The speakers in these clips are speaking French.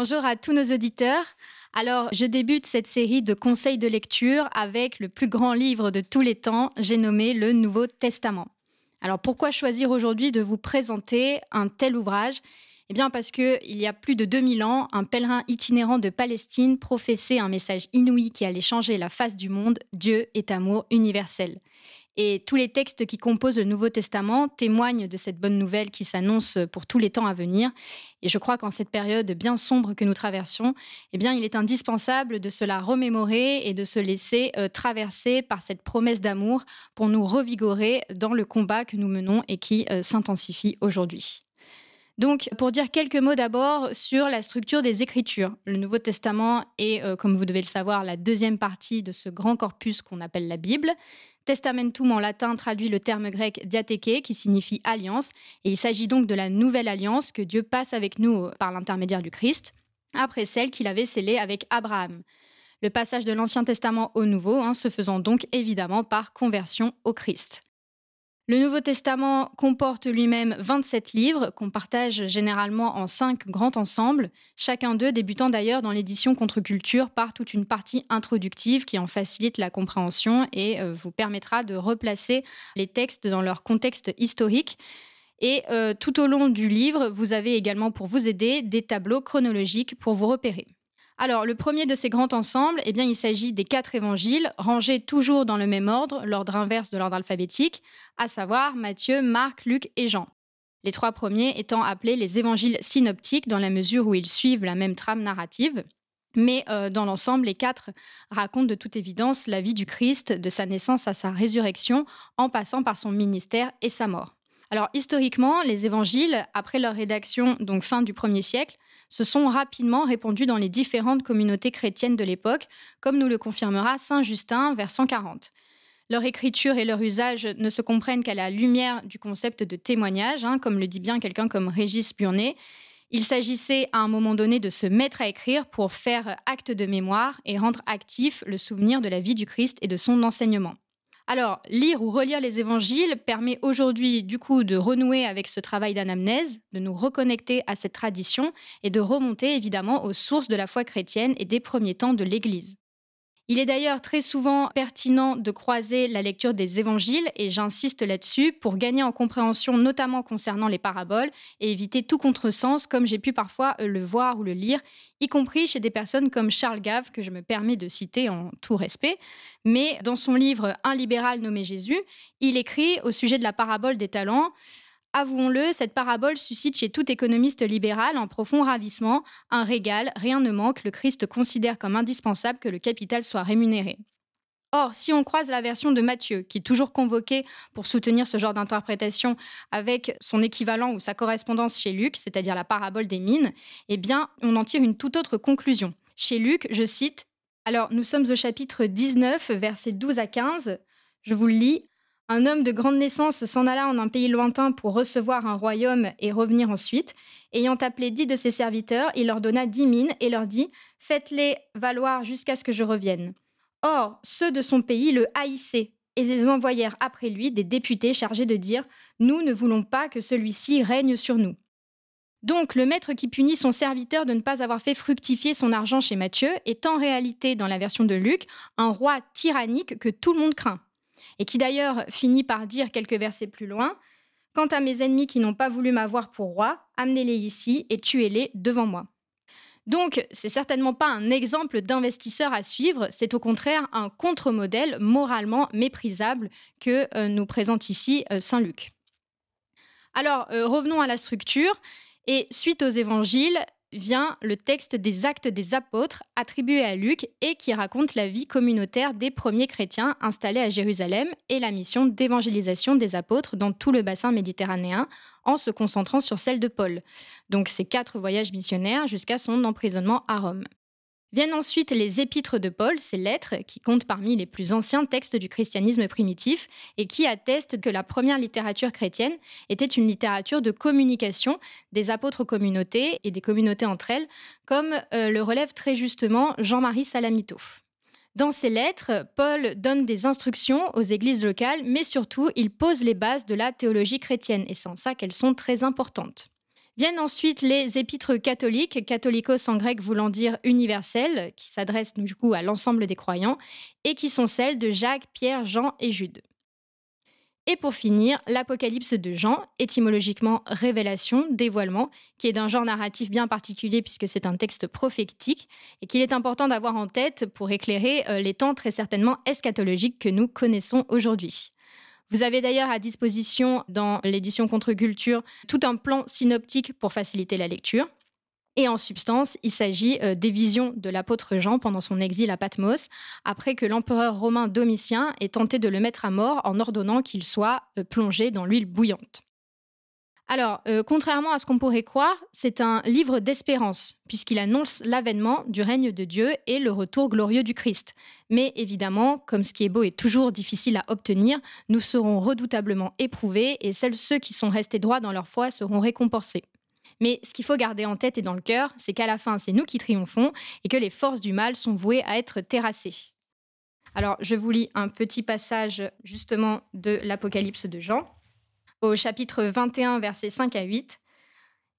Bonjour à tous nos auditeurs. Alors, je débute cette série de conseils de lecture avec le plus grand livre de tous les temps, j'ai nommé le Nouveau Testament. Alors, pourquoi choisir aujourd'hui de vous présenter un tel ouvrage? Eh bien, parce qu'il y a plus de 2000 ans, un pèlerin itinérant de Palestine professait un message inouï qui allait changer la face du monde Dieu est amour universel. Et tous les textes qui composent le Nouveau Testament témoignent de cette bonne nouvelle qui s'annonce pour tous les temps à venir. Et je crois qu'en cette période bien sombre que nous traversions, eh bien, il est indispensable de se la remémorer et de se laisser euh, traverser par cette promesse d'amour pour nous revigorer dans le combat que nous menons et qui euh, s'intensifie aujourd'hui. Donc, pour dire quelques mots d'abord sur la structure des Écritures. Le Nouveau Testament est, euh, comme vous devez le savoir, la deuxième partie de ce grand corpus qu'on appelle la Bible. Testamentum en latin traduit le terme grec diatheke qui signifie alliance et il s'agit donc de la nouvelle alliance que Dieu passe avec nous par l'intermédiaire du Christ après celle qu'il avait scellée avec Abraham. Le passage de l'Ancien Testament au Nouveau hein, se faisant donc évidemment par conversion au Christ. Le Nouveau Testament comporte lui-même 27 livres qu'on partage généralement en cinq grands ensembles, chacun d'eux débutant d'ailleurs dans l'édition contre-culture par toute une partie introductive qui en facilite la compréhension et euh, vous permettra de replacer les textes dans leur contexte historique. Et euh, tout au long du livre, vous avez également pour vous aider des tableaux chronologiques pour vous repérer. Alors, le premier de ces grands ensembles, eh bien, il s'agit des quatre évangiles, rangés toujours dans le même ordre, l'ordre inverse de l'ordre alphabétique, à savoir Matthieu, Marc, Luc et Jean. Les trois premiers étant appelés les évangiles synoptiques dans la mesure où ils suivent la même trame narrative. Mais euh, dans l'ensemble, les quatre racontent de toute évidence la vie du Christ, de sa naissance à sa résurrection, en passant par son ministère et sa mort. Alors historiquement, les évangiles, après leur rédaction, donc fin du 1er siècle, se sont rapidement répandus dans les différentes communautés chrétiennes de l'époque, comme nous le confirmera Saint Justin vers 140. Leur écriture et leur usage ne se comprennent qu'à la lumière du concept de témoignage, hein, comme le dit bien quelqu'un comme Régis Burnet. Il s'agissait à un moment donné de se mettre à écrire pour faire acte de mémoire et rendre actif le souvenir de la vie du Christ et de son enseignement. Alors, lire ou relire les évangiles permet aujourd'hui du coup de renouer avec ce travail d'anamnèse, de nous reconnecter à cette tradition et de remonter évidemment aux sources de la foi chrétienne et des premiers temps de l'Église. Il est d'ailleurs très souvent pertinent de croiser la lecture des évangiles, et j'insiste là-dessus, pour gagner en compréhension notamment concernant les paraboles et éviter tout contresens comme j'ai pu parfois euh, le voir ou le lire, y compris chez des personnes comme Charles Gave, que je me permets de citer en tout respect. Mais dans son livre Un libéral nommé Jésus, il écrit au sujet de la parabole des talents, Avouons-le, cette parabole suscite chez tout économiste libéral un profond ravissement, un régal, rien ne manque, le Christ considère comme indispensable que le capital soit rémunéré. Or, si on croise la version de Matthieu, qui est toujours convoqué pour soutenir ce genre d'interprétation avec son équivalent ou sa correspondance chez Luc, c'est-à-dire la parabole des mines, eh bien, on en tire une toute autre conclusion. Chez Luc, je cite Alors, nous sommes au chapitre 19, versets 12 à 15. Je vous le lis. Un homme de grande naissance s'en alla en un pays lointain pour recevoir un royaume et revenir ensuite. Ayant appelé dix de ses serviteurs, il leur donna dix mines et leur dit Faites-les valoir jusqu'à ce que je revienne. Or, ceux de son pays le haïssaient, et ils envoyèrent après lui des députés chargés de dire Nous ne voulons pas que celui-ci règne sur nous. Donc, le maître qui punit son serviteur de ne pas avoir fait fructifier son argent chez Matthieu est en réalité, dans la version de Luc, un roi tyrannique que tout le monde craint et qui d'ailleurs finit par dire quelques versets plus loin Quant à mes ennemis qui n'ont pas voulu m'avoir pour roi, amenez-les ici et tuez-les devant moi. Donc, c'est certainement pas un exemple d'investisseur à suivre, c'est au contraire un contre-modèle moralement méprisable que euh, nous présente ici euh, Saint Luc. Alors, euh, revenons à la structure. Et suite aux évangiles, vient le texte des actes des apôtres attribué à Luc et qui raconte la vie communautaire des premiers chrétiens installés à Jérusalem et la mission d'évangélisation des apôtres dans tout le bassin méditerranéen en se concentrant sur celle de Paul. Donc ces quatre voyages missionnaires jusqu'à son emprisonnement à Rome. Viennent ensuite les épîtres de Paul, ces lettres qui comptent parmi les plus anciens textes du christianisme primitif et qui attestent que la première littérature chrétienne était une littérature de communication des apôtres aux communautés et des communautés entre elles, comme euh, le relève très justement Jean-Marie Salamito. Dans ces lettres, Paul donne des instructions aux églises locales, mais surtout il pose les bases de la théologie chrétienne, et c'est en ça qu'elles sont très importantes. Viennent ensuite les épîtres catholiques, catholicos en grec voulant dire universel, qui s'adressent du à l'ensemble des croyants, et qui sont celles de Jacques, Pierre, Jean et Jude. Et pour finir, l'Apocalypse de Jean, étymologiquement révélation, dévoilement, qui est d'un genre narratif bien particulier puisque c'est un texte prophétique et qu'il est important d'avoir en tête pour éclairer euh, les temps très certainement eschatologiques que nous connaissons aujourd'hui. Vous avez d'ailleurs à disposition dans l'édition Contre-Culture tout un plan synoptique pour faciliter la lecture. Et en substance, il s'agit euh, des visions de l'apôtre Jean pendant son exil à Patmos, après que l'empereur romain Domitien ait tenté de le mettre à mort en ordonnant qu'il soit euh, plongé dans l'huile bouillante. Alors, euh, contrairement à ce qu'on pourrait croire, c'est un livre d'espérance, puisqu'il annonce l'avènement du règne de Dieu et le retour glorieux du Christ. Mais évidemment, comme ce qui est beau est toujours difficile à obtenir, nous serons redoutablement éprouvés et seuls ceux qui sont restés droits dans leur foi seront récompensés. Mais ce qu'il faut garder en tête et dans le cœur, c'est qu'à la fin, c'est nous qui triomphons et que les forces du mal sont vouées à être terrassées. Alors, je vous lis un petit passage justement de l'Apocalypse de Jean au chapitre 21, versets 5 à 8.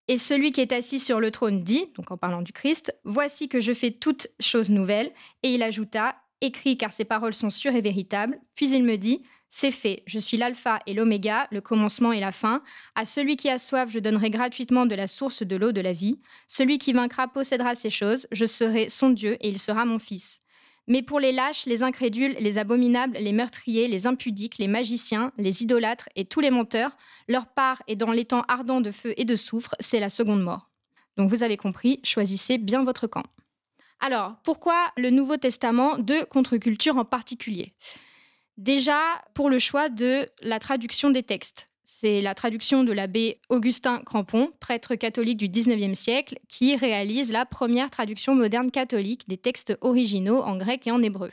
Et celui qui est assis sur le trône dit, donc en parlant du Christ, Voici que je fais toutes choses nouvelles. Et il ajouta, Écris car ces paroles sont sûres et véritables. Puis il me dit, C'est fait, je suis l'alpha et l'oméga, le commencement et la fin. À celui qui a soif, je donnerai gratuitement de la source de l'eau de la vie. Celui qui vaincra possédera ces choses, je serai son Dieu et il sera mon fils. Mais pour les lâches, les incrédules, les abominables, les meurtriers, les impudiques, les magiciens, les idolâtres et tous les menteurs, leur part est dans les temps ardents de feu et de soufre, c'est la seconde mort. Donc vous avez compris, choisissez bien votre camp. Alors, pourquoi le Nouveau Testament de contre-culture en particulier? Déjà, pour le choix de la traduction des textes. C'est la traduction de l'abbé Augustin Crampon, prêtre catholique du XIXe siècle, qui réalise la première traduction moderne catholique des textes originaux en grec et en hébreu.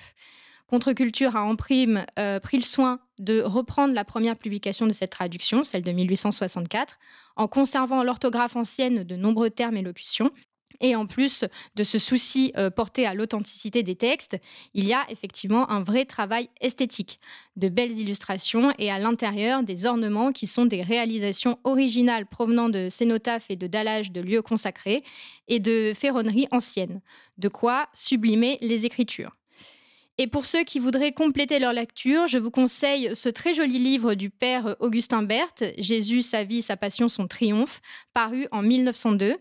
Contre-culture a en prime euh, pris le soin de reprendre la première publication de cette traduction, celle de 1864, en conservant l'orthographe ancienne de nombreux termes et locutions, et en plus de ce souci euh, porté à l'authenticité des textes, il y a effectivement un vrai travail esthétique, de belles illustrations et à l'intérieur des ornements qui sont des réalisations originales provenant de cénotaphes et de dallages de lieux consacrés et de ferronneries anciennes, de quoi sublimer les écritures. Et pour ceux qui voudraient compléter leur lecture, je vous conseille ce très joli livre du père Augustin Berthe, Jésus, sa vie, sa passion, son triomphe, paru en 1902.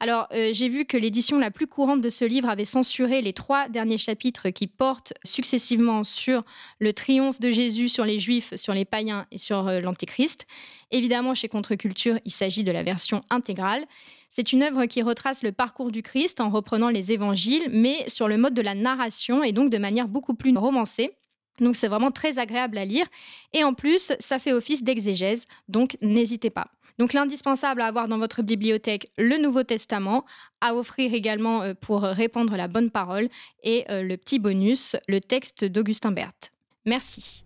Alors, euh, j'ai vu que l'édition la plus courante de ce livre avait censuré les trois derniers chapitres qui portent successivement sur le triomphe de Jésus sur les Juifs, sur les païens et sur euh, l'Antéchrist. Évidemment, chez Contre-Culture, il s'agit de la version intégrale. C'est une œuvre qui retrace le parcours du Christ en reprenant les évangiles, mais sur le mode de la narration et donc de manière beaucoup plus romancée. Donc c'est vraiment très agréable à lire. Et en plus, ça fait office d'exégèse, donc n'hésitez pas. Donc l'indispensable à avoir dans votre bibliothèque, le Nouveau Testament, à offrir également euh, pour répandre la bonne parole, et euh, le petit bonus, le texte d'Augustin Berthe. Merci.